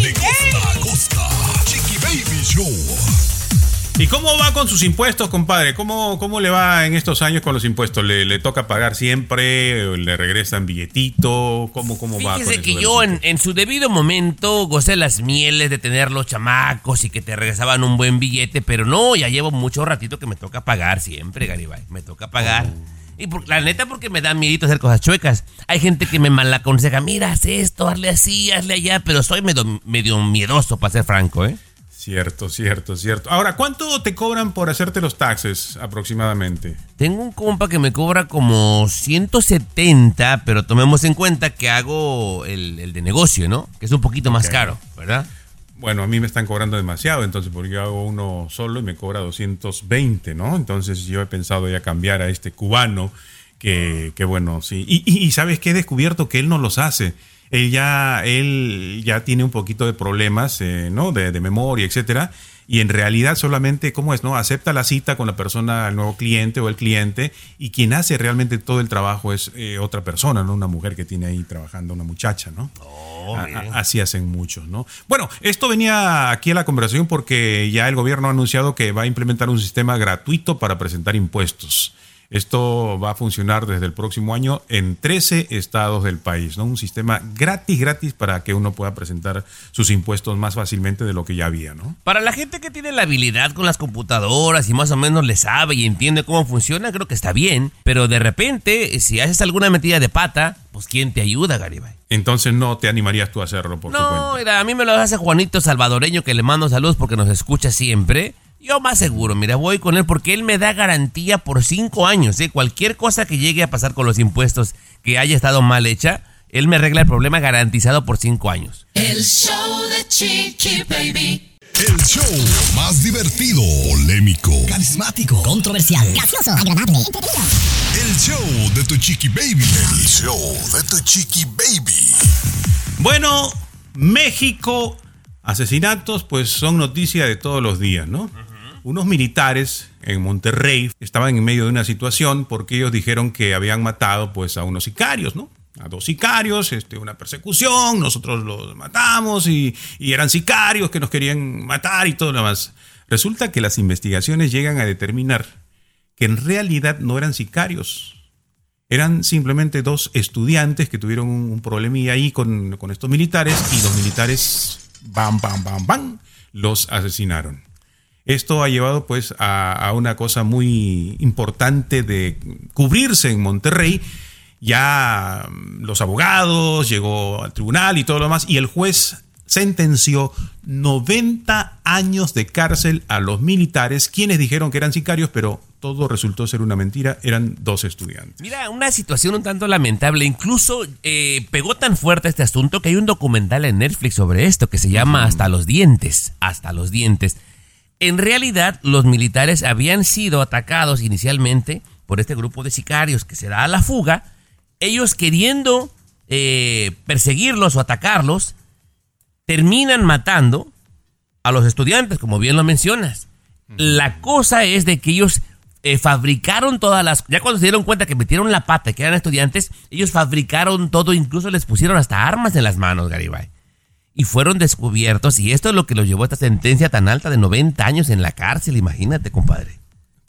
De costa a costa. Chiqui Baby Show. ¿Y cómo va con sus impuestos, compadre? ¿Cómo, cómo le va en estos años con los impuestos? ¿Le, le toca pagar siempre? ¿Le regresan billetito? ¿Cómo, cómo va Fíjese que de yo en, en su debido momento gocé las mieles de tener los chamacos y que te regresaban un buen billete, pero no, ya llevo mucho ratito que me toca pagar siempre, Garibay. Me toca pagar. Y por- la neta, porque me da miedito hacer cosas chuecas. Hay gente que me malaconseja, mira, haz esto, hazle así, hazle allá, pero soy medio, medio miedoso, para ser franco, ¿eh? Cierto, cierto, cierto. Ahora, ¿cuánto te cobran por hacerte los taxes aproximadamente? Tengo un compa que me cobra como 170, pero tomemos en cuenta que hago el, el de negocio, ¿no? Que es un poquito más caro, ¿verdad? Bueno, a mí me están cobrando demasiado, entonces porque yo hago uno solo y me cobra 220, ¿no? Entonces yo he pensado ya cambiar a este cubano, que, que bueno, sí. Y, y- ¿sabes qué? He descubierto que él no los hace. Él ya, él ya tiene un poquito de problemas, eh, ¿no? De, de memoria, etcétera. Y en realidad solamente, ¿cómo es? ¿No? Acepta la cita con la persona, el nuevo cliente o el cliente, y quien hace realmente todo el trabajo es eh, otra persona, ¿no? Una mujer que tiene ahí trabajando, una muchacha, ¿no? A- a- así hacen muchos, ¿no? Bueno, esto venía aquí a la conversación porque ya el gobierno ha anunciado que va a implementar un sistema gratuito para presentar impuestos. Esto va a funcionar desde el próximo año en 13 estados del país, ¿no? Un sistema gratis, gratis para que uno pueda presentar sus impuestos más fácilmente de lo que ya había, ¿no? Para la gente que tiene la habilidad con las computadoras y más o menos le sabe y entiende cómo funciona, creo que está bien. Pero de repente, si haces alguna metida de pata, pues ¿quién te ayuda, Garibay? Entonces no te animarías tú a hacerlo por tu cuenta. No, mira, a mí me lo hace Juanito Salvadoreño, que le mando saludos porque nos escucha siempre. Yo más seguro, mira, voy con él porque él me da garantía por cinco años. ¿eh? Cualquier cosa que llegue a pasar con los impuestos que haya estado mal hecha, él me arregla el problema garantizado por cinco años. El show de Chiqui Baby. El show más divertido, polémico, Carismático, controversial, gracioso, agradable, el show de tu chiqui baby. El show de tu chiqui baby. Bueno, México, asesinatos, pues son noticia de todos los días, ¿no? Unos militares en Monterrey estaban en medio de una situación porque ellos dijeron que habían matado pues a unos sicarios, ¿no? A dos sicarios, este, una persecución, nosotros los matamos y, y eran sicarios que nos querían matar y todo lo demás. Resulta que las investigaciones llegan a determinar que en realidad no eran sicarios, eran simplemente dos estudiantes que tuvieron un, problemilla ahí con, con estos militares y los militares, bam, bam, bam, bam, los asesinaron. Esto ha llevado pues a, a una cosa muy importante de cubrirse en Monterrey. Ya mm, los abogados, llegó al tribunal y todo lo demás, y el juez sentenció 90 años de cárcel a los militares, quienes dijeron que eran sicarios, pero todo resultó ser una mentira, eran dos estudiantes. Mira, una situación un tanto lamentable. Incluso eh, pegó tan fuerte este asunto que hay un documental en Netflix sobre esto que se llama Hasta los dientes. Hasta los dientes. En realidad, los militares habían sido atacados inicialmente por este grupo de sicarios que se da a la fuga. Ellos queriendo eh, perseguirlos o atacarlos, terminan matando a los estudiantes, como bien lo mencionas. La cosa es de que ellos eh, fabricaron todas las... Ya cuando se dieron cuenta que metieron la pata, que eran estudiantes, ellos fabricaron todo, incluso les pusieron hasta armas en las manos, Garibay. Y fueron descubiertos, y esto es lo que los llevó a esta sentencia tan alta de 90 años en la cárcel, imagínate, compadre.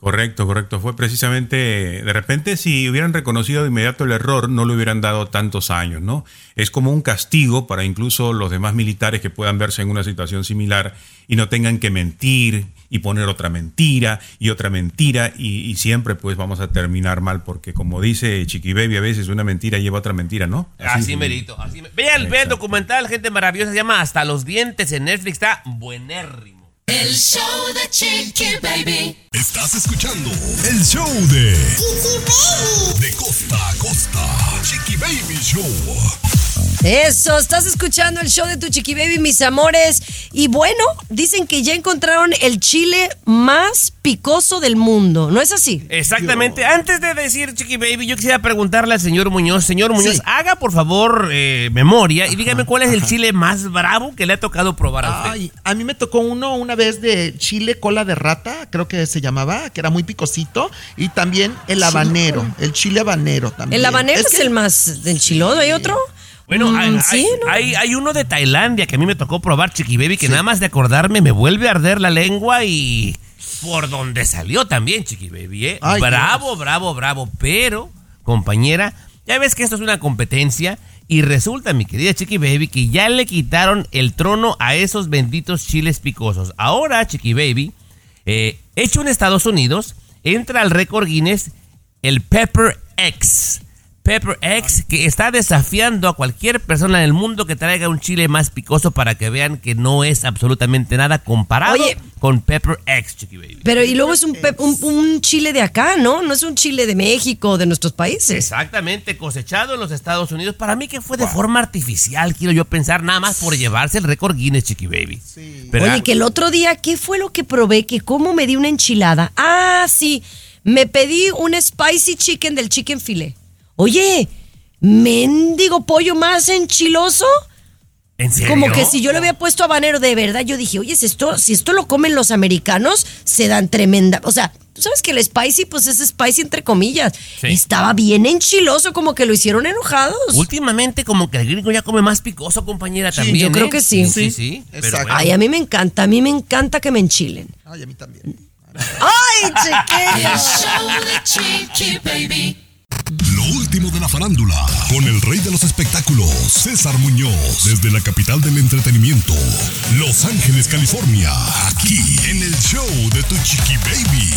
Correcto, correcto. Fue precisamente, de repente, si hubieran reconocido de inmediato el error, no le hubieran dado tantos años, ¿no? Es como un castigo para incluso los demás militares que puedan verse en una situación similar y no tengan que mentir y poner otra mentira y otra mentira y, y siempre pues vamos a terminar mal porque como dice Chiqui Baby a veces una mentira lleva otra mentira, ¿no? Así, merito. Así me- Vean, vean el documental, gente maravillosa, se llama Hasta los dientes en Netflix, está buenérrimo. El show de Chiqui Baby. Estás escuchando el show de De costa a costa. Chiqui Baby Show. Eso, estás escuchando el show de tu chiqui baby, mis amores. Y bueno, dicen que ya encontraron el chile más picoso del mundo. ¿No es así? Exactamente. Antes de decir Chiqui Baby, yo quisiera preguntarle al señor Muñoz. Señor Muñoz, haga por favor eh, memoria y dígame cuál es el chile más bravo que le ha tocado probar a usted. Ay, a mí me tocó uno una vez de chile cola de rata, creo que se llamaba, que era muy picosito, y también el habanero, el chile habanero también. El habanero es, que- el más enchiloso. ¿Hay otro? Bueno, Mm, hay, sí, ¿no? hay, hay uno de Tailandia que a mí me tocó probar, Chiqui Baby, que nada más de acordarme me vuelve a arder la lengua y por donde salió también, Chiqui Baby, ¿eh? Ay, bravo, bravo, bravo. Pero, compañera, ya ves que esto es una competencia y resulta, mi querida Chiqui Baby, que ya le quitaron el trono a esos benditos chiles picosos. Ahora, Chiqui Baby, eh, hecho en Estados Unidos, entra al récord Guinness el Pepper X. Pepper X, que está desafiando a cualquier persona en el mundo que traiga un chile más picoso para que vean que no es absolutamente nada comparado Oye. con Pepper X, Chiqui Baby. Pero y luego es un, pep- un, un chile de acá, ¿no? No es un chile de México, de nuestros países. Exactamente, cosechado en los Estados Unidos. Para mí que fue de forma artificial, quiero yo pensar, nada más por llevarse el récord Guinness, Chiqui Baby. Pero- Oye, que el otro día, ¿qué fue lo que probé? Que cómo me di una enchilada. Ah, sí, me pedí un spicy chicken del chicken filet. Oye, mendigo pollo más enchiloso. ¿En serio? Como que si yo le había puesto habanero de verdad, yo dije, oye, si esto, si esto lo comen los americanos, se dan tremenda. O sea, tú sabes que el spicy, pues es spicy entre comillas. Sí. Estaba bien enchiloso, como que lo hicieron enojados. Últimamente como que el gringo ya come más picoso, compañera, Sí, también. yo creo ¿eh? que sí. Sí, sí. Pero Exacto. bueno. Ay, a mí me encanta, a mí me encanta que me enchilen. Ay, a mí también. ¡Ay, chiquillo! Lo último de la farándula, con el rey de los espectáculos, César Muñoz, desde la capital del entretenimiento, Los Ángeles, California, aquí en el show de Tu Chiqui Baby.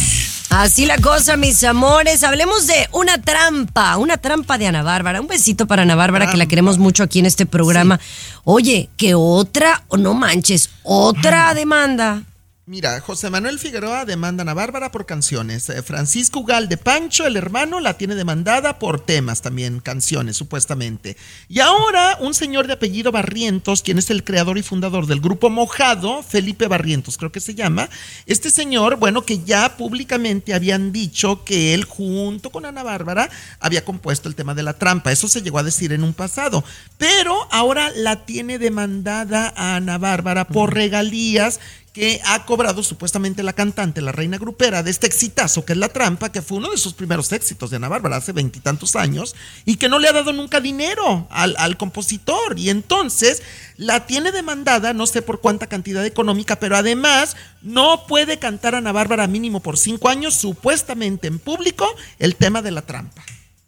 Así la cosa, mis amores. Hablemos de una trampa, una trampa de Ana Bárbara. Un besito para Ana Bárbara, que la queremos mucho aquí en este programa. Oye, que otra, o no manches, otra demanda. Mira, José Manuel Figueroa demanda a Ana Bárbara por canciones. Eh, Francisco Ugal de Pancho, el hermano, la tiene demandada por temas también, canciones, supuestamente. Y ahora un señor de apellido Barrientos, quien es el creador y fundador del grupo Mojado, Felipe Barrientos, creo que se llama. Este señor, bueno, que ya públicamente habían dicho que él, junto con Ana Bárbara, había compuesto el tema de la trampa. Eso se llegó a decir en un pasado. Pero ahora la tiene demandada a Ana Bárbara por regalías que ha cobrado supuestamente la cantante, la reina grupera de este exitazo que es La Trampa, que fue uno de sus primeros éxitos de Ana Bárbara hace veintitantos años, y que no le ha dado nunca dinero al, al compositor. Y entonces la tiene demandada, no sé por cuánta cantidad económica, pero además no puede cantar Ana Bárbara mínimo por cinco años, supuestamente en público, el tema de La Trampa.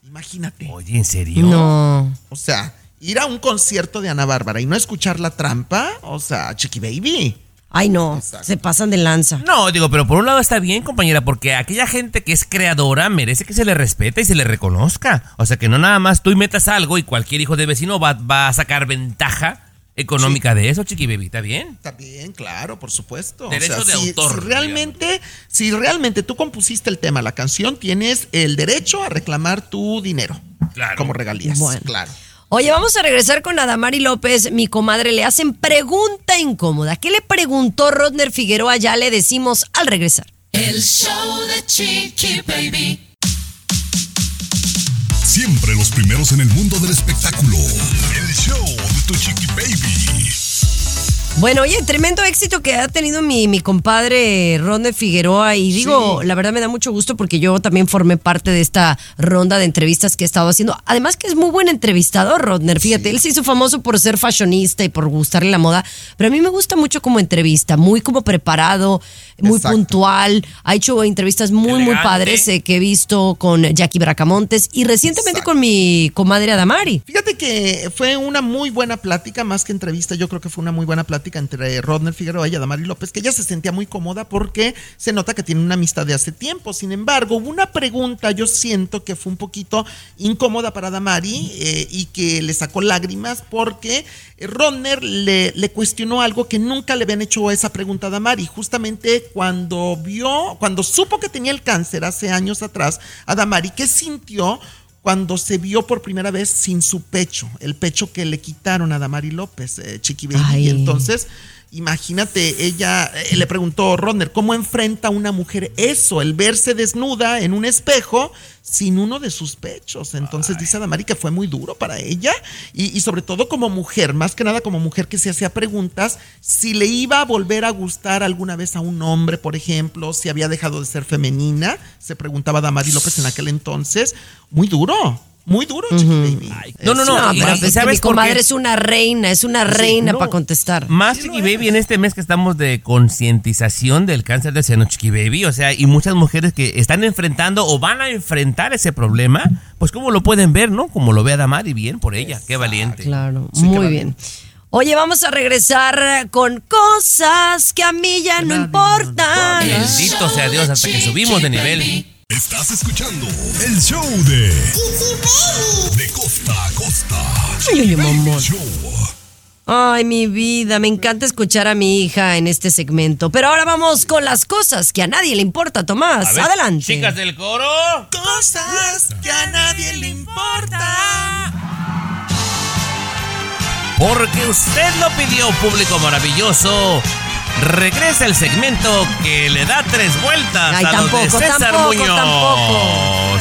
Imagínate. Oye, ¿en serio? No. O sea, ir a un concierto de Ana Bárbara y no escuchar La Trampa, o sea, Chiqui Baby. Ay, no, se pasan de lanza. No, digo, pero por un lado está bien, compañera, porque aquella gente que es creadora merece que se le respete y se le reconozca. O sea, que no nada más tú y metas algo y cualquier hijo de vecino va, va a sacar ventaja económica de eso, chiqui baby, ¿está bien? Está bien, claro, por supuesto. Derecho de si, autor, Si realmente, si realmente tú compusiste el tema, la canción, tienes el derecho a reclamar tu dinero. Claro. Como regalías. Bueno. Claro. Oye, vamos a regresar con Adamari López, mi comadre. Le hacen pregunta incómoda. ¿Qué le preguntó Rodner Figueroa? Ya le decimos al regresar. El show de Chiqui Baby. Siempre los primeros en el mundo del espectáculo. El show de Tu Chiqui Baby. Bueno, oye, tremendo éxito que ha tenido mi, mi compadre Rodner Figueroa. Y digo, la verdad me da mucho gusto porque yo también formé parte de esta ronda de entrevistas que he estado haciendo. Además que es muy buen entrevistador, Rodner. Fíjate, él se hizo famoso por ser fashionista y por gustarle la moda. Pero a mí me gusta mucho como entrevista, muy como preparado, muy Exacto. puntual. Ha hecho entrevistas muy, muy padres eh, que he visto con Jackie Bracamontes y recientemente Exacto. con mi comadre Adamari. Fíjate que fue una muy buena plática, más que entrevista, yo creo que fue una muy buena plática entre Rodner Figueroa y Adamari López, que ella se sentía muy cómoda porque se nota que tiene una amistad de hace tiempo. Sin embargo, hubo una pregunta, yo siento que fue un poquito incómoda para Adamari eh, y que le sacó lágrimas porque Rodner le, le cuestionó algo que nunca le habían hecho esa pregunta a Adamari. Justamente cuando vio, cuando supo que tenía el cáncer hace años atrás, Adamari, ¿qué sintió? Cuando se vio por primera vez sin su pecho, el pecho que le quitaron a Damari López, eh, Chiqui Baby. Y entonces, imagínate, ella eh, le preguntó Rodner, ¿cómo enfrenta una mujer eso? El verse desnuda en un espejo sin uno de sus pechos. Entonces dice Damari que fue muy duro para ella y, y sobre todo como mujer, más que nada como mujer que se hacía preguntas si le iba a volver a gustar alguna vez a un hombre, por ejemplo, si había dejado de ser femenina, se preguntaba Damari López en aquel entonces. Muy duro, muy duro, Chiqui Baby. no, no, no, No, y- pero y pues que ¿sabes mi comadre es una reina, es una reina no. para contestar. Más Chiqui Baby en este mes que estamos de concientización del cáncer de seno Chiqui Baby, o sea, y muchas mujeres que están enfrentando o van a enfrentar ese problema, pues como lo pueden ver, ¿no? Como lo ve Adamari, bien por ella, qué valiente. Claro, Sí, muy bien. Oye, vamos a regresar con cosas que a mí ya no importan. Bendito sea Dios hasta que subimos de nivel. Estás escuchando el show de De costa a costa. Ay, ay, mamón. Show. Ay, mi vida, me encanta escuchar a mi hija en este segmento. Pero ahora vamos con las cosas que a nadie le importa, Tomás. Ver, Adelante. Chicas del coro. Cosas que a nadie le importan. Porque usted lo pidió, público maravilloso. Regresa el segmento que le da tres vueltas Ay, a lo de tampoco, César tampoco, Muñoz. tampoco.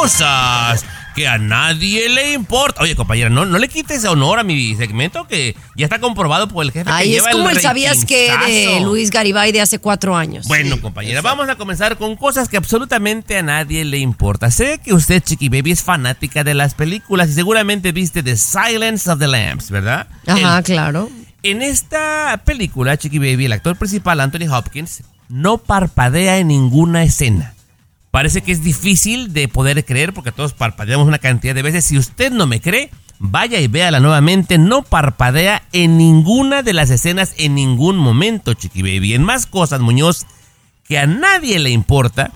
Cosas que a nadie le importa. Oye, compañera, no, no le quites honor a mi segmento que ya está comprobado por el jefe Ay, es lleva como el el sabías que de. Luis Garibay de hace cuatro años. Bueno, compañera, vamos a comenzar con cosas que absolutamente a nadie le importa. Sé que usted, Chiqui Baby, es fanática de las películas y seguramente viste The Silence of the Lambs, ¿verdad? Ajá, El- claro. En esta película, Chiqui Baby, el actor principal, Anthony Hopkins, no parpadea en ninguna escena. Parece que es difícil de poder creer porque todos parpadeamos una cantidad de veces. Si usted no me cree, vaya y véala nuevamente. No parpadea en ninguna de las escenas en ningún momento, Chiqui Baby. En más cosas, Muñoz, que a nadie le importa.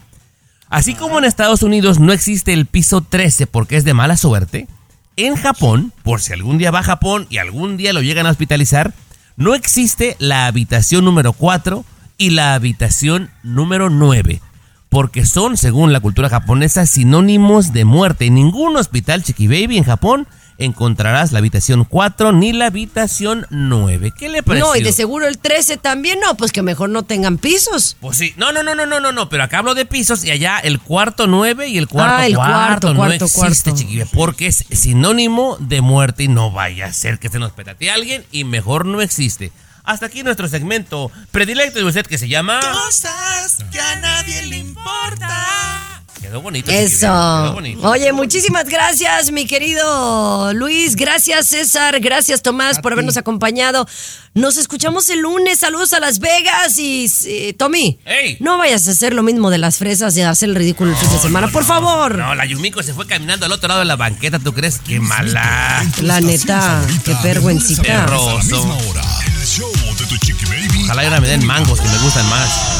Así como en Estados Unidos no existe el piso 13 porque es de mala suerte, en Japón, por si algún día va a Japón y algún día lo llegan a hospitalizar, no existe la habitación número 4 y la habitación número 9 porque son, según la cultura japonesa, sinónimos de muerte. Ningún hospital Chiqui Baby en Japón encontrarás la habitación 4 ni la habitación 9. ¿Qué le parece? No, y de seguro el 13 también no, pues que mejor no tengan pisos. Pues sí, no, no, no, no, no, no, no, pero acá hablo de pisos y allá el cuarto 9 y el cuarto Ah, el cuarto, no cuarto, existe, cuarto. Chiqui Baby, porque es sinónimo de muerte y no vaya a ser que se nos petate alguien y mejor no existe. Hasta aquí nuestro segmento predilecto de usted que se llama... Cosas que a nadie le importa. Quedó bonito. Eso. quedó bonito. Oye, muchísimas gracias, mi querido Luis. Gracias, César. Gracias, Tomás, por habernos acompañado. Nos escuchamos el lunes. Saludos a Las Vegas. Y, sí, Tommy, no vayas a hacer lo mismo de las fresas y hacer el ridículo el fin de semana, por favor. No, la Yumiko se fue caminando al otro lado de la banqueta, ¿tú crees? Qué mala. La neta, qué vergüencita. Ojalá y ahora me den mangos que me gustan más.